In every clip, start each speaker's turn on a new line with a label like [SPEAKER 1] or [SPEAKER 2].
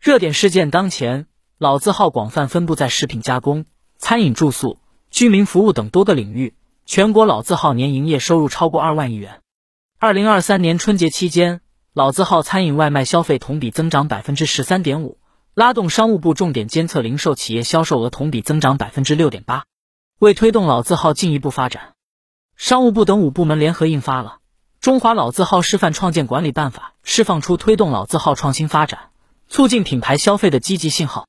[SPEAKER 1] 热点事件当前，老字号广泛分布在食品加工、餐饮住宿、居民服务等多个领域。全国老字号年营业收入超过二万亿元。二零二三年春节期间，老字号餐饮外卖消费同比增长百分之十三点五，拉动商务部重点监测零售企业销售额同比增长百分之六点八。为推动老字号进一步发展，商务部等五部门联合印发了《中华老字号示范创建管理办法》，释放出推动老字号创新发展。促进品牌消费的积极信号，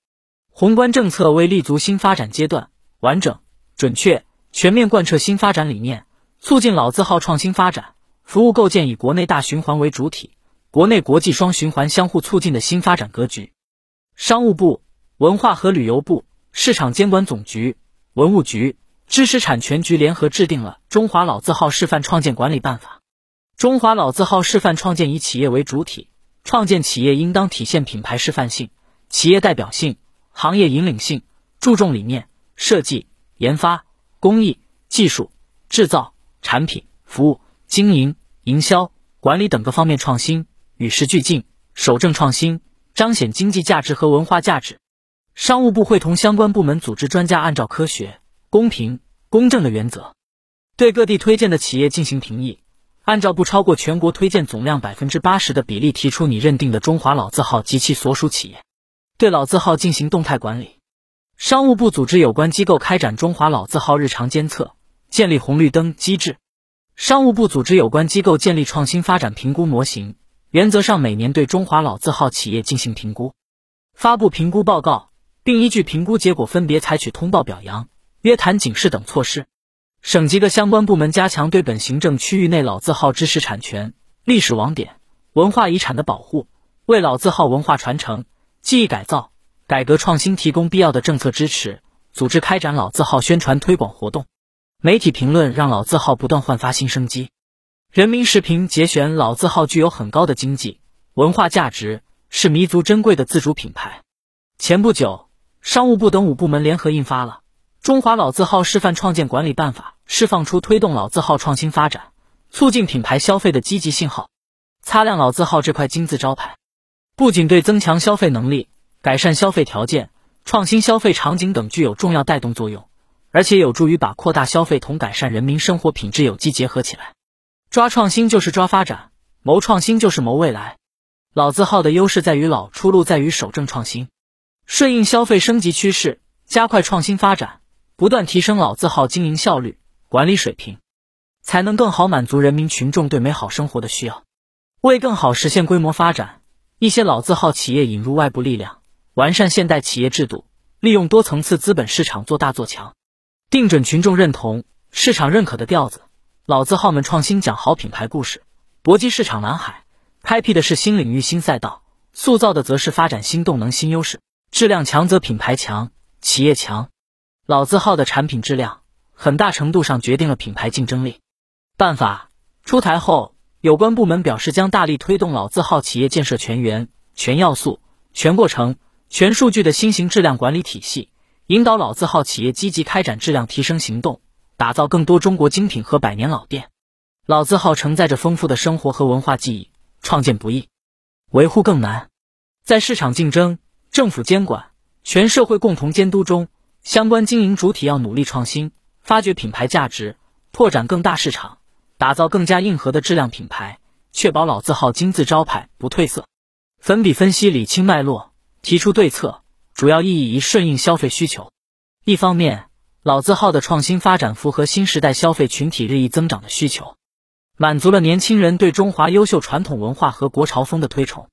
[SPEAKER 1] 宏观政策为立足新发展阶段，完整、准确、全面贯彻新发展理念，促进老字号创新发展，服务构建以国内大循环为主体、国内国际双循环相互促进的新发展格局。商务部、文化和旅游部、市场监管总局、文物局、知识产权局联合制定了《中华老字号示范创建管理办法》。中华老字号示范创建以企业为主体。创建企业应当体现品牌示范性、企业代表性、行业引领性，注重理念、设计、研发、工艺、技术、制造、产品、服务、经营、营销、管理等各方面创新，与时俱进，守正创新，彰显经济价值和文化价值。商务部会同相关部门组织专家，按照科学、公平、公正的原则，对各地推荐的企业进行评议。按照不超过全国推荐总量百分之八十的比例提出你认定的中华老字号及其所属企业，对老字号进行动态管理。商务部组织有关机构开展中华老字号日常监测，建立红绿灯机制。商务部组织有关机构建立创新发展评估模型，原则上每年对中华老字号企业进行评估，发布评估报告，并依据评估结果分别采取通报表扬、约谈警示等措施。省级的相关部门加强对本行政区域内老字号知识产权、历史网点、文化遗产的保护，为老字号文化传承、技艺改造、改革创新提供必要的政策支持，组织开展老字号宣传推广活动。媒体评论让老字号不断焕发新生机。人民时评节选：老字号具有很高的经济、文化价值，是弥足珍贵的自主品牌。前不久，商务部等五部门联合印发了。中华老字号示范创建管理办法释放出推动老字号创新发展、促进品牌消费的积极信号，擦亮老字号这块金字招牌，不仅对增强消费能力、改善消费条件、创新消费场景等具有重要带动作用，而且有助于把扩大消费同改善人民生活品质有机结合起来。抓创新就是抓发展，谋创新就是谋未来。老字号的优势在于老，出路在于守正创新，顺应消费升级趋势，加快创新发展。不断提升老字号经营效率、管理水平，才能更好满足人民群众对美好生活的需要。为更好实现规模发展，一些老字号企业引入外部力量，完善现代企业制度，利用多层次资本市场做大做强，定准群众认同、市场认可的调子。老字号们创新讲好品牌故事，搏击市场蓝海，开辟的是新领域新赛道，塑造的则是发展新动能新优势。质量强则品牌强，企业强。老字号的产品质量，很大程度上决定了品牌竞争力。办法出台后，有关部门表示将大力推动老字号企业建设全员、全要素、全过程、全数据的新型质量管理体系，引导老字号企业积极开展质量提升行动，打造更多中国精品和百年老店。老字号承载着丰富的生活和文化记忆，创建不易，维护更难。在市场竞争、政府监管、全社会共同监督中。相关经营主体要努力创新，发掘品牌价值，拓展更大市场，打造更加硬核的质量品牌，确保老字号金字招牌不褪色。粉笔分析理清脉络，提出对策，主要意义一顺应消费需求。一方面，老字号的创新发展符合新时代消费群体日益增长的需求，满足了年轻人对中华优秀传统文化和国潮风的推崇；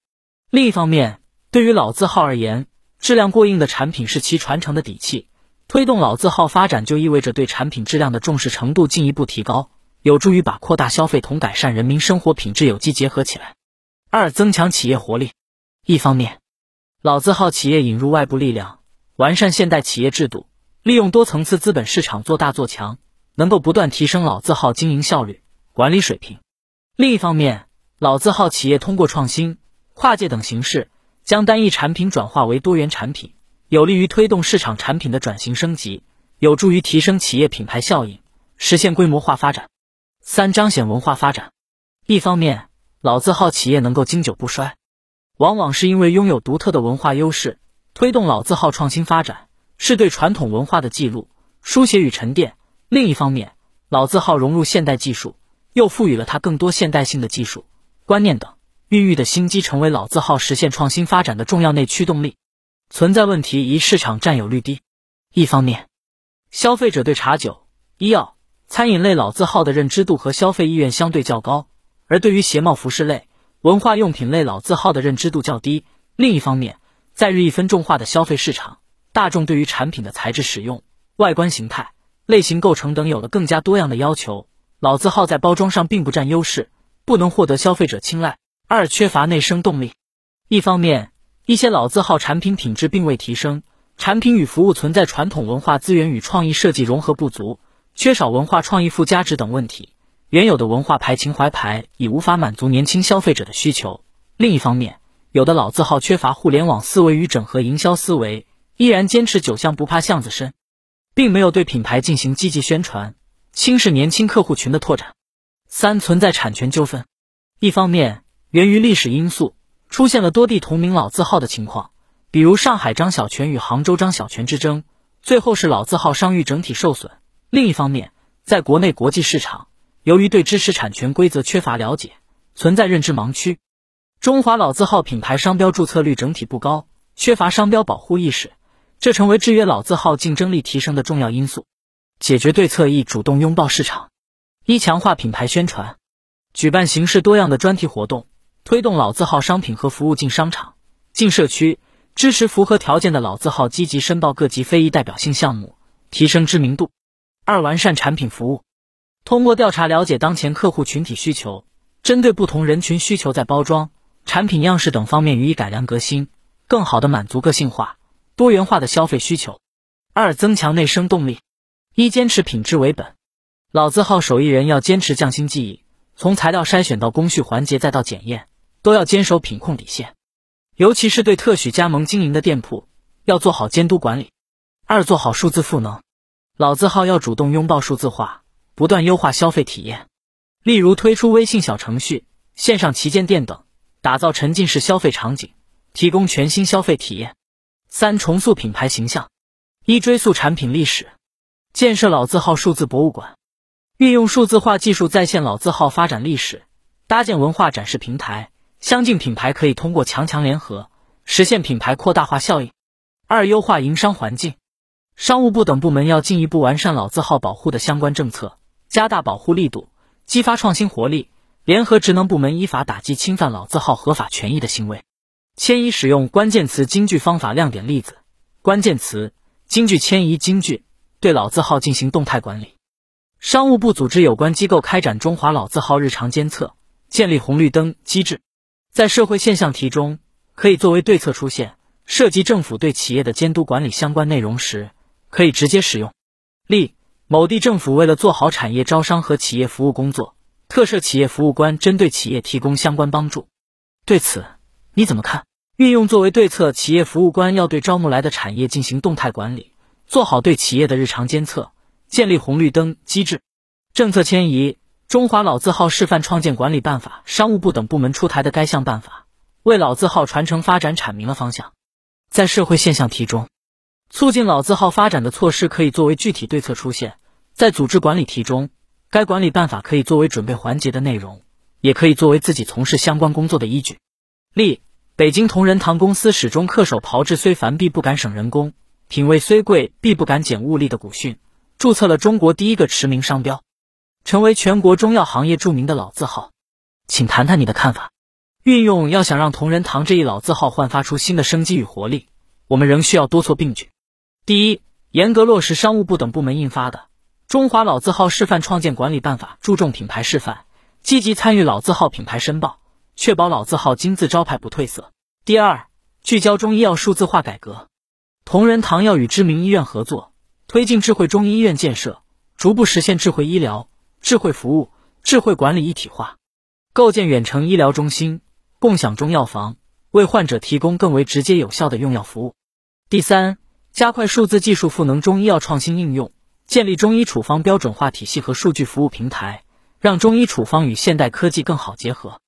[SPEAKER 1] 另一方面，对于老字号而言，质量过硬的产品是其传承的底气。推动老字号发展，就意味着对产品质量的重视程度进一步提高，有助于把扩大消费同改善人民生活品质有机结合起来。二、增强企业活力。一方面，老字号企业引入外部力量，完善现代企业制度，利用多层次资本市场做大做强，能够不断提升老字号经营效率、管理水平。另一方面，老字号企业通过创新、跨界等形式，将单一产品转化为多元产品。有利于推动市场产品的转型升级，有助于提升企业品牌效应，实现规模化发展。三、彰显文化发展。一方面，老字号企业能够经久不衰，往往是因为拥有独特的文化优势，推动老字号创新发展，是对传统文化的记录、书写与沉淀。另一方面，老字号融入现代技术，又赋予了它更多现代性的技术观念等，孕育的新机成为老字号实现创新发展的重要内驱动力。存在问题一：市场占有率低。一方面，消费者对茶酒、医药、餐饮类老字号的认知度和消费意愿相对较高，而对于鞋帽服饰类、文化用品类老字号的认知度较低。另一方面，在日益分众化的消费市场，大众对于产品的材质使用、外观形态。类型构成等有了更加多样的要求，老字号在包装上并不占优势，不能获得消费者青睐。二、缺乏内生动力。一方面，一些老字号产品品质并未提升，产品与服务存在传统文化资源与创意设计融合不足，缺少文化创意附加值等问题，原有的文化牌情怀牌已无法满足年轻消费者的需求。另一方面，有的老字号缺乏互联网思维与整合营销思维，依然坚持酒香不怕巷子深。并没有对品牌进行积极宣传，轻视年轻客户群的拓展。三、存在产权纠纷。一方面，源于历史因素，出现了多地同名老字号的情况，比如上海张小泉与杭州张小泉之争，最后是老字号商誉整体受损。另一方面，在国内国际市场，由于对知识产权规则缺乏了解，存在认知盲区，中华老字号品牌商标注册率整体不高，缺乏商标保护意识。这成为制约老字号竞争力提升的重要因素。解决对策一：主动拥抱市场，一强化品牌宣传，举办形式多样的专题活动，推动老字号商品和服务进商场、进社区，支持符合条件的老字号积极申报各级非遗代表性项目，提升知名度。二、完善产品服务，通过调查了解当前客户群体需求，针对不同人群需求，在包装、产品样式等方面予以改良革新，更好的满足个性化。多元化的消费需求。二、增强内生动力。一、坚持品质为本。老字号手艺人要坚持匠心技艺，从材料筛选到工序环节再到检验，都要坚守品控底线。尤其是对特许加盟经营的店铺，要做好监督管理。二、做好数字赋能。老字号要主动拥抱数字化，不断优化消费体验。例如推出微信小程序、线上旗舰店等，打造沉浸式消费场景，提供全新消费体验。三、重塑品牌形象。一、追溯产品历史，建设老字号数字博物馆，运用数字化技术再现老字号发展历史，搭建文化展示平台。相近品牌可以通过强强联合，实现品牌扩大化效应。二、优化营商环境，商务部等部门要进一步完善老字号保护的相关政策，加大保护力度，激发创新活力，联合职能部门依法打击侵犯老字号合法权益的行为。迁移使用关键词金句方法亮点例子：关键词金句迁移金句，对老字号进行动态管理。商务部组织有关机构开展中华老字号日常监测，建立红绿灯机制。在社会现象题中，可以作为对策出现。涉及政府对企业的监督管理相关内容时，可以直接使用。例：某地政府为了做好产业招商和企业服务工作，特设企业服务官，针对企业提供相关帮助。对此，你怎么看？运用作为对策，企业服务官要对招募来的产业进行动态管理，做好对企业的日常监测，建立红绿灯机制。政策迁移，《中华老字号示范创建管理办法》，商务部等部门出台的该项办法，为老字号传承发展阐明了方向。在社会现象题中，促进老字号发展的措施可以作为具体对策出现；在组织管理题中，该管理办法可以作为准备环节的内容，也可以作为自己从事相关工作的依据。例。北京同仁堂公司始终恪守“炮制虽繁必不敢省人工，品味虽贵必不敢减物力”的古训，注册了中国第一个驰名商标，成为全国中药行业著名的老字号。请谈谈你的看法。运用要想让同仁堂这一老字号焕发出新的生机与活力，我们仍需要多措并举。第一，严格落实商务部等部门印发的《中华老字号示范创建管理办法》，注重品牌示范，积极参与老字号品牌申报。确保老字号金字招牌不褪色。第二，聚焦中医药数字化改革，同仁堂要与知名医院合作，推进智慧中医院建设，逐步实现智慧医疗、智慧服务、智慧管理一体化，构建远程医疗中心、共享中药房，为患者提供更为直接有效的用药服务。第三，加快数字技术赋能中医药创新应用，建立中医处方标准化体系和数据服务平台，让中医处方与现代科技更好结合。